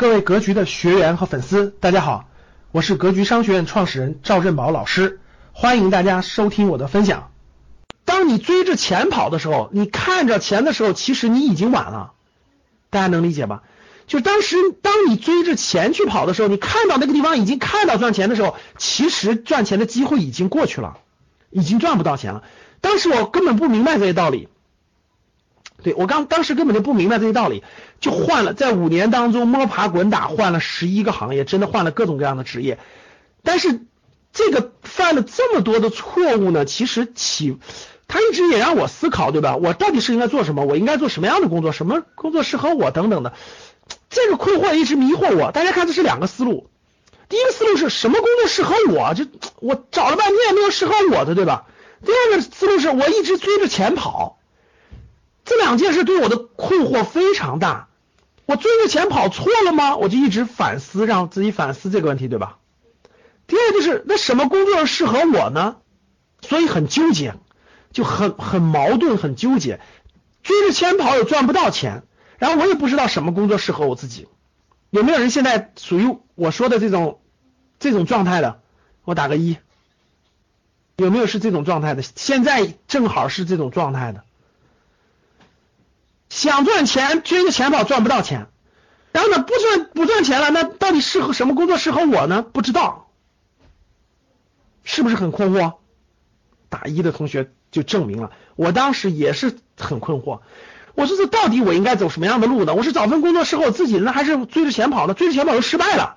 各位格局的学员和粉丝，大家好，我是格局商学院创始人赵振宝老师，欢迎大家收听我的分享。当你追着钱跑的时候，你看着钱的时候，其实你已经晚了，大家能理解吧？就当时当你追着钱去跑的时候，你看到那个地方已经看到赚钱的时候，其实赚钱的机会已经过去了，已经赚不到钱了。当时我根本不明白这些道理。对我刚当时根本就不明白这些道理，就换了在五年当中摸爬滚打换了十一个行业，真的换了各种各样的职业。但是这个犯了这么多的错误呢，其实起他一直也让我思考，对吧？我到底是应该做什么？我应该做什么样的工作？什么工作适合我？等等的，这个困惑一直迷惑我。大家看，这是两个思路。第一个思路是什么工作适合我？就我找了半天也没有适合我的，对吧？第二个思路是我一直追着钱跑。这两件事对我的困惑非常大，我追着钱跑错了吗？我就一直反思，让自己反思这个问题，对吧？第二就是那什么工作适合我呢？所以很纠结，就很很矛盾，很纠结。追着钱跑也赚不到钱，然后我也不知道什么工作适合我自己。有没有人现在属于我说的这种这种状态的？我打个一。有没有是这种状态的？现在正好是这种状态的。想赚钱，追着钱跑赚不到钱，然后呢不赚不赚钱了，那到底适合什么工作适合我呢？不知道，是不是很困惑？打一的同学就证明了，我当时也是很困惑。我说这到底我应该走什么样的路呢？我是找份工作适合我自己呢，还是追着钱跑呢？追着钱跑又失败了，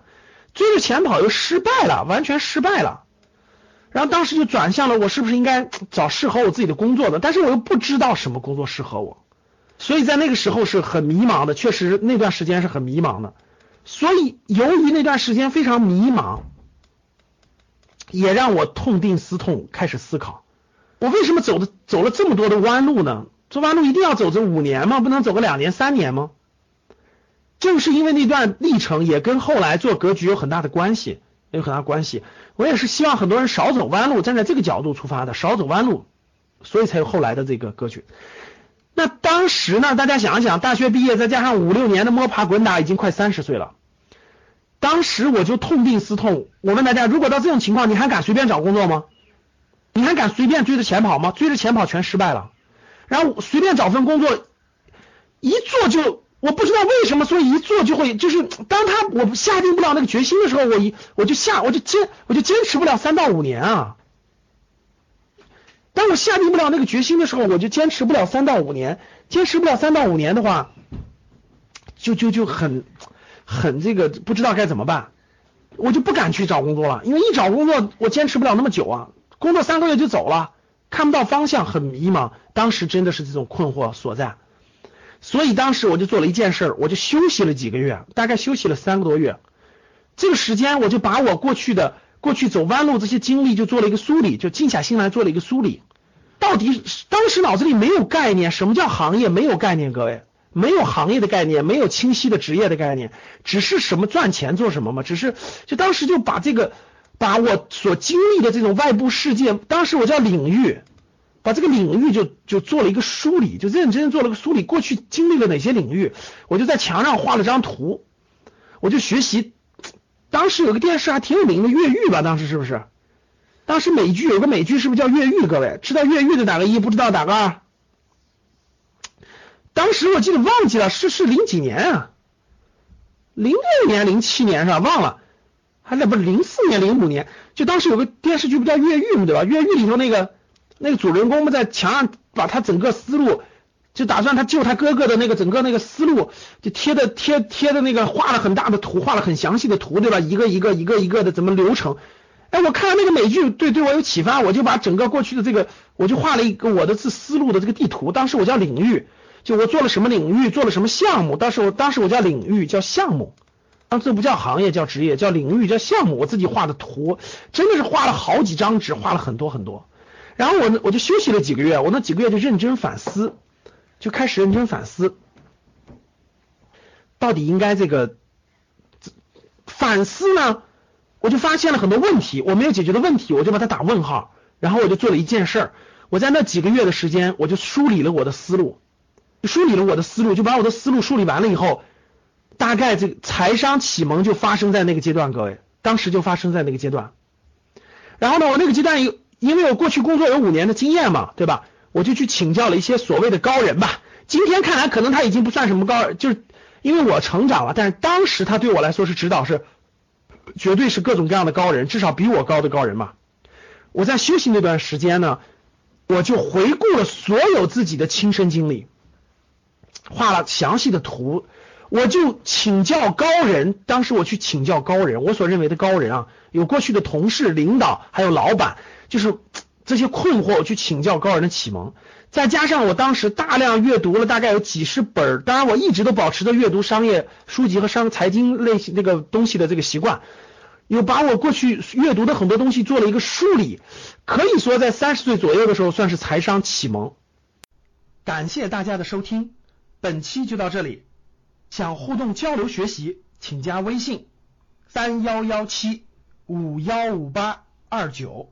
追着钱跑又失败了，完全失败了。然后当时就转向了，我是不是应该找适合我自己的工作呢？但是我又不知道什么工作适合我。所以在那个时候是很迷茫的，确实那段时间是很迷茫的。所以由于那段时间非常迷茫，也让我痛定思痛，开始思考，我为什么走的走了这么多的弯路呢？这弯路一定要走这五年吗？不能走个两年三年吗？正是因为那段历程，也跟后来做格局有很大的关系，有很大关系。我也是希望很多人少走弯路，站在这个角度出发的，少走弯路，所以才有后来的这个格局。那当时呢？大家想一想，大学毕业再加上五六年的摸爬滚打，已经快三十岁了。当时我就痛定思痛，我问大家：如果到这种情况，你还敢随便找工作吗？你还敢随便追着钱跑吗？追着钱跑全失败了。然后随便找份工作，一做就我不知道为什么，所以一做就会就是当他我下定不了那个决心的时候，我一我就下我就坚我就坚持不了三到五年啊。当我下定不了那个决心的时候，我就坚持不了三到五年。坚持不了三到五年的话，就就就很很这个不知道该怎么办，我就不敢去找工作了。因为一找工作，我坚持不了那么久啊，工作三个月就走了，看不到方向，很迷茫。当时真的是这种困惑所在，所以当时我就做了一件事，我就休息了几个月，大概休息了三个多月。这个时间，我就把我过去的。过去走弯路这些经历就做了一个梳理，就静下心来做了一个梳理。到底当时脑子里没有概念，什么叫行业？没有概念，各位没有行业的概念，没有清晰的职业的概念，只是什么赚钱做什么嘛？只是就当时就把这个把我所经历的这种外部世界，当时我叫领域，把这个领域就就做了一个梳理，就认真做了个梳理。过去经历了哪些领域？我就在墙上画了张图，我就学习。当时有个电视还挺有名的越狱吧？当时是不是？当时美剧有个美剧是不是叫越狱？各位知道越狱的打个一，不知道打个二。当时我记得忘记了是是零几年啊？零六年、零七年是吧？忘了，还那不是零四年、零五年？就当时有个电视剧不叫越狱嘛，对吧？越狱里头那个那个主人公们在墙上把他整个思路。就打算他救他哥哥的那个整个那个思路，就贴的贴贴的那个画了很大的图，画了很详细的图，对吧？一个一个一个一个的怎么流程？哎，我看了那个美剧，对对我有启发，我就把整个过去的这个，我就画了一个我的思思路的这个地图。当时我叫领域，就我做了什么领域，做了什么项目。当时我当时我叫领域，叫项目，当这不叫行业，叫职业，叫领域，叫项目。我自己画的图，真的是画了好几张纸，画了很多很多。然后我我就休息了几个月，我那几个月就认真反思。就开始认真反思，到底应该这个反思呢？我就发现了很多问题，我没有解决的问题，我就把它打问号。然后我就做了一件事儿，我在那几个月的时间，我就梳理了我的思路，梳理了我的思路，就把我的思路梳理完了以后，大概这个财商启蒙就发生在那个阶段，各位，当时就发生在那个阶段。然后呢，我那个阶段有，因为我过去工作有五年的经验嘛，对吧？我就去请教了一些所谓的高人吧。今天看来，可能他已经不算什么高人，就是因为我成长了，但是当时他对我来说是指导，是绝对是各种各样的高人，至少比我高的高人嘛。我在休息那段时间呢，我就回顾了所有自己的亲身经历，画了详细的图，我就请教高人。当时我去请教高人，我所认为的高人啊，有过去的同事、领导，还有老板，就是这些困惑，我去请教高人的启蒙。再加上我当时大量阅读了大概有几十本，当然我一直都保持着阅读商业书籍和商财经类型那个东西的这个习惯。又把我过去阅读的很多东西做了一个梳理，可以说在三十岁左右的时候算是财商启蒙。感谢大家的收听，本期就到这里。想互动交流学习，请加微信三幺幺七五幺五八二九